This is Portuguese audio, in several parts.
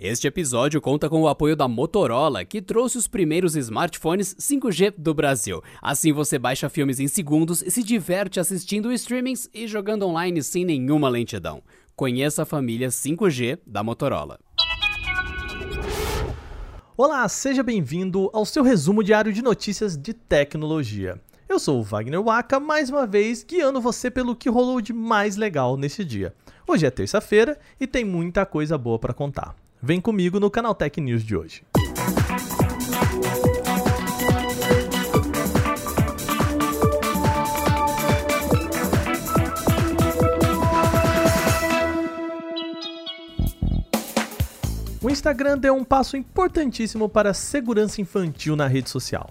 Este episódio conta com o apoio da Motorola, que trouxe os primeiros smartphones 5G do Brasil. Assim você baixa filmes em segundos e se diverte assistindo streamings e jogando online sem nenhuma lentidão. Conheça a família 5G da Motorola. Olá, seja bem-vindo ao seu resumo diário de notícias de tecnologia. Eu sou o Wagner Waka, mais uma vez guiando você pelo que rolou de mais legal nesse dia. Hoje é terça-feira e tem muita coisa boa para contar. Vem comigo no Canal Tech News de hoje. O Instagram deu um passo importantíssimo para a segurança infantil na rede social.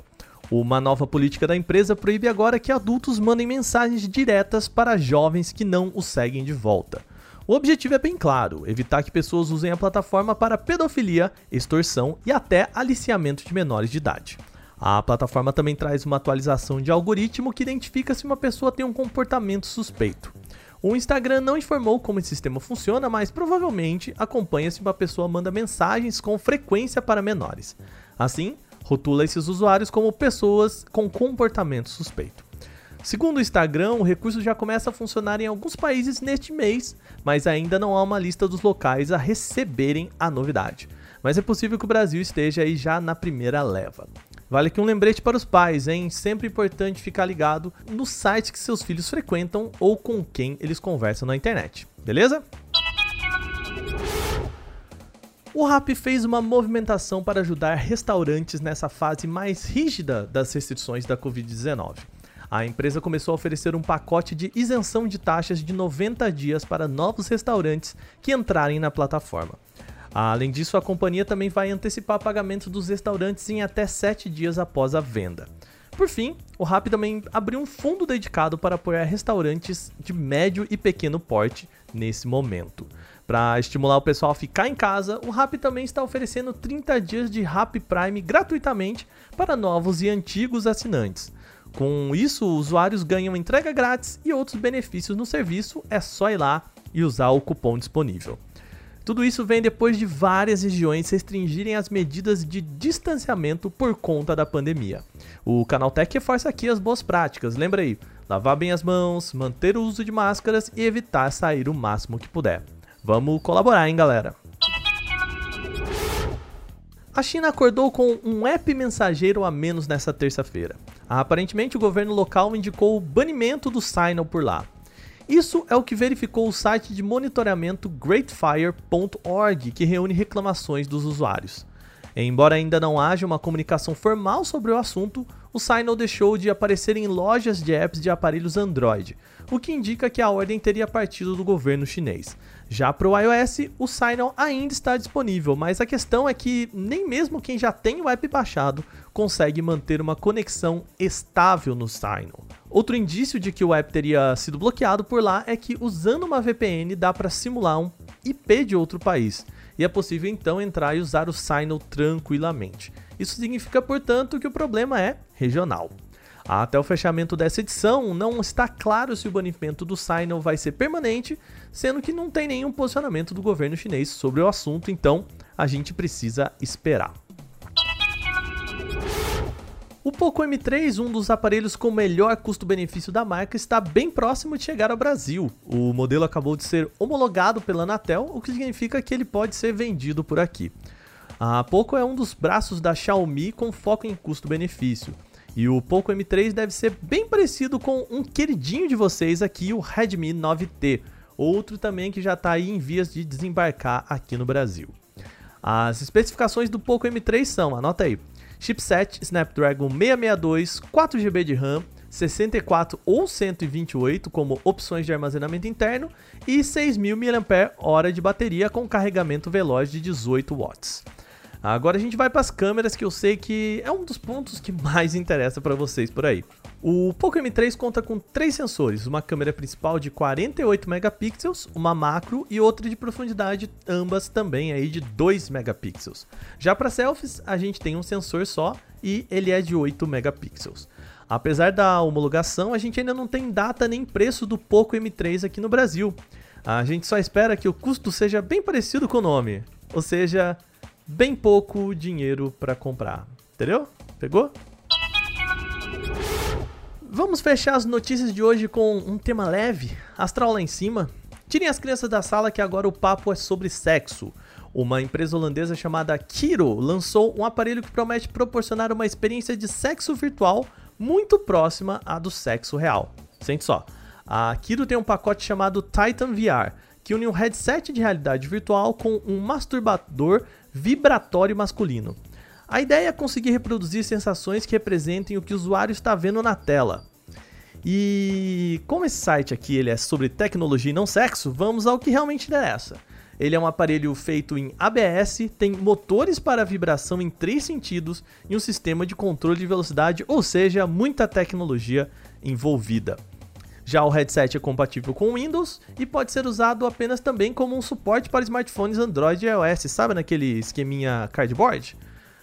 Uma nova política da empresa proíbe agora que adultos mandem mensagens diretas para jovens que não os seguem de volta. O objetivo é bem claro: evitar que pessoas usem a plataforma para pedofilia, extorsão e até aliciamento de menores de idade. A plataforma também traz uma atualização de algoritmo que identifica se uma pessoa tem um comportamento suspeito. O Instagram não informou como esse sistema funciona, mas provavelmente acompanha se uma pessoa manda mensagens com frequência para menores. Assim, rotula esses usuários como pessoas com comportamento suspeito. Segundo o Instagram, o recurso já começa a funcionar em alguns países neste mês, mas ainda não há uma lista dos locais a receberem a novidade. Mas é possível que o Brasil esteja aí já na primeira leva. Vale aqui um lembrete para os pais, hein? Sempre importante ficar ligado no site que seus filhos frequentam ou com quem eles conversam na internet, beleza? O Rap fez uma movimentação para ajudar restaurantes nessa fase mais rígida das restrições da Covid-19 a empresa começou a oferecer um pacote de isenção de taxas de 90 dias para novos restaurantes que entrarem na plataforma. Além disso, a companhia também vai antecipar pagamentos dos restaurantes em até 7 dias após a venda. Por fim, o Rappi também abriu um fundo dedicado para apoiar restaurantes de médio e pequeno porte nesse momento. Para estimular o pessoal a ficar em casa, o Rappi também está oferecendo 30 dias de Rappi Prime gratuitamente para novos e antigos assinantes. Com isso, usuários ganham entrega grátis e outros benefícios no serviço, é só ir lá e usar o cupom disponível. Tudo isso vem depois de várias regiões restringirem as medidas de distanciamento por conta da pandemia. O Canaltech reforça aqui as boas práticas, lembra aí, lavar bem as mãos, manter o uso de máscaras e evitar sair o máximo que puder. Vamos colaborar, hein, galera? A China acordou com um app mensageiro a menos nessa terça-feira. Aparentemente, o governo local indicou o banimento do Signal por lá. Isso é o que verificou o site de monitoramento greatfire.org, que reúne reclamações dos usuários. Embora ainda não haja uma comunicação formal sobre o assunto, o Signal deixou de aparecer em lojas de apps de aparelhos Android, o que indica que a ordem teria partido do governo chinês. Já para o iOS, o Signal ainda está disponível, mas a questão é que nem mesmo quem já tem o app baixado consegue manter uma conexão estável no Signal. Outro indício de que o app teria sido bloqueado por lá é que usando uma VPN dá para simular um IP de outro país, e é possível então entrar e usar o Signal tranquilamente. Isso significa, portanto, que o problema é regional. Até o fechamento dessa edição, não está claro se o banimento do Signal vai ser permanente, sendo que não tem nenhum posicionamento do governo chinês sobre o assunto, então a gente precisa esperar. O Poco M3, um dos aparelhos com melhor custo-benefício da marca, está bem próximo de chegar ao Brasil. O modelo acabou de ser homologado pela Anatel, o que significa que ele pode ser vendido por aqui. A Poco é um dos braços da Xiaomi com foco em custo-benefício. E o Poco M3 deve ser bem parecido com um queridinho de vocês aqui, o Redmi 9T, outro também que já está aí em vias de desembarcar aqui no Brasil. As especificações do Poco M3 são, anota aí, chipset Snapdragon 662, 4GB de RAM, 64 ou 128 como opções de armazenamento interno e 6.000 mAh de bateria com carregamento veloz de 18 watts. Agora a gente vai para as câmeras que eu sei que é um dos pontos que mais interessa para vocês por aí. O Poco M3 conta com três sensores, uma câmera principal de 48 megapixels, uma macro e outra de profundidade, ambas também aí de 2 megapixels. Já para selfies, a gente tem um sensor só e ele é de 8 megapixels. Apesar da homologação, a gente ainda não tem data nem preço do Poco M3 aqui no Brasil. A gente só espera que o custo seja bem parecido com o nome. Ou seja, bem pouco dinheiro para comprar. Entendeu? Pegou? Vamos fechar as notícias de hoje com um tema leve, astral lá em cima. Tirem as crianças da sala que agora o papo é sobre sexo. Uma empresa holandesa chamada Kiro lançou um aparelho que promete proporcionar uma experiência de sexo virtual muito próxima à do sexo real. Sente só. A Kiro tem um pacote chamado Titan VR, que une um headset de realidade virtual com um masturbador vibratório masculino. A ideia é conseguir reproduzir sensações que representem o que o usuário está vendo na tela. E como esse site aqui ele é sobre tecnologia e não sexo, vamos ao que realmente interessa. Ele é um aparelho feito em ABS, tem motores para vibração em três sentidos e um sistema de controle de velocidade, ou seja, muita tecnologia envolvida. Já o headset é compatível com Windows e pode ser usado apenas também como um suporte para smartphones Android e iOS, sabe naquele esqueminha cardboard?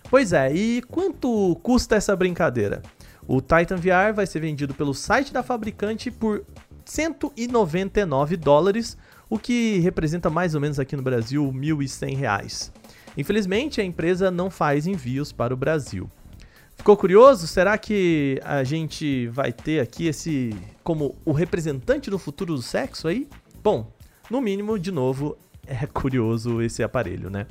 Pois é, e quanto custa essa brincadeira? O Titan VR vai ser vendido pelo site da fabricante por 199 dólares, o que representa mais ou menos aqui no Brasil R$ 1.100. Infelizmente, a empresa não faz envios para o Brasil. Ficou curioso? Será que a gente vai ter aqui esse como o representante do futuro do sexo aí? Bom, no mínimo, de novo, é curioso esse aparelho, né?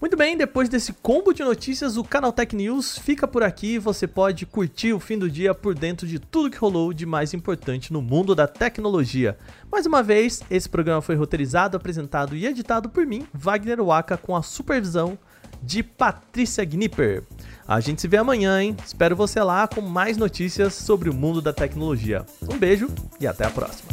Muito bem, depois desse combo de notícias, o Canal Tech News fica por aqui. Você pode curtir o fim do dia por dentro de tudo que rolou de mais importante no mundo da tecnologia. Mais uma vez, esse programa foi roteirizado, apresentado e editado por mim, Wagner Waka, com a supervisão de Patrícia Gnipper. A gente se vê amanhã, hein? Espero você lá com mais notícias sobre o mundo da tecnologia. Um beijo e até a próxima.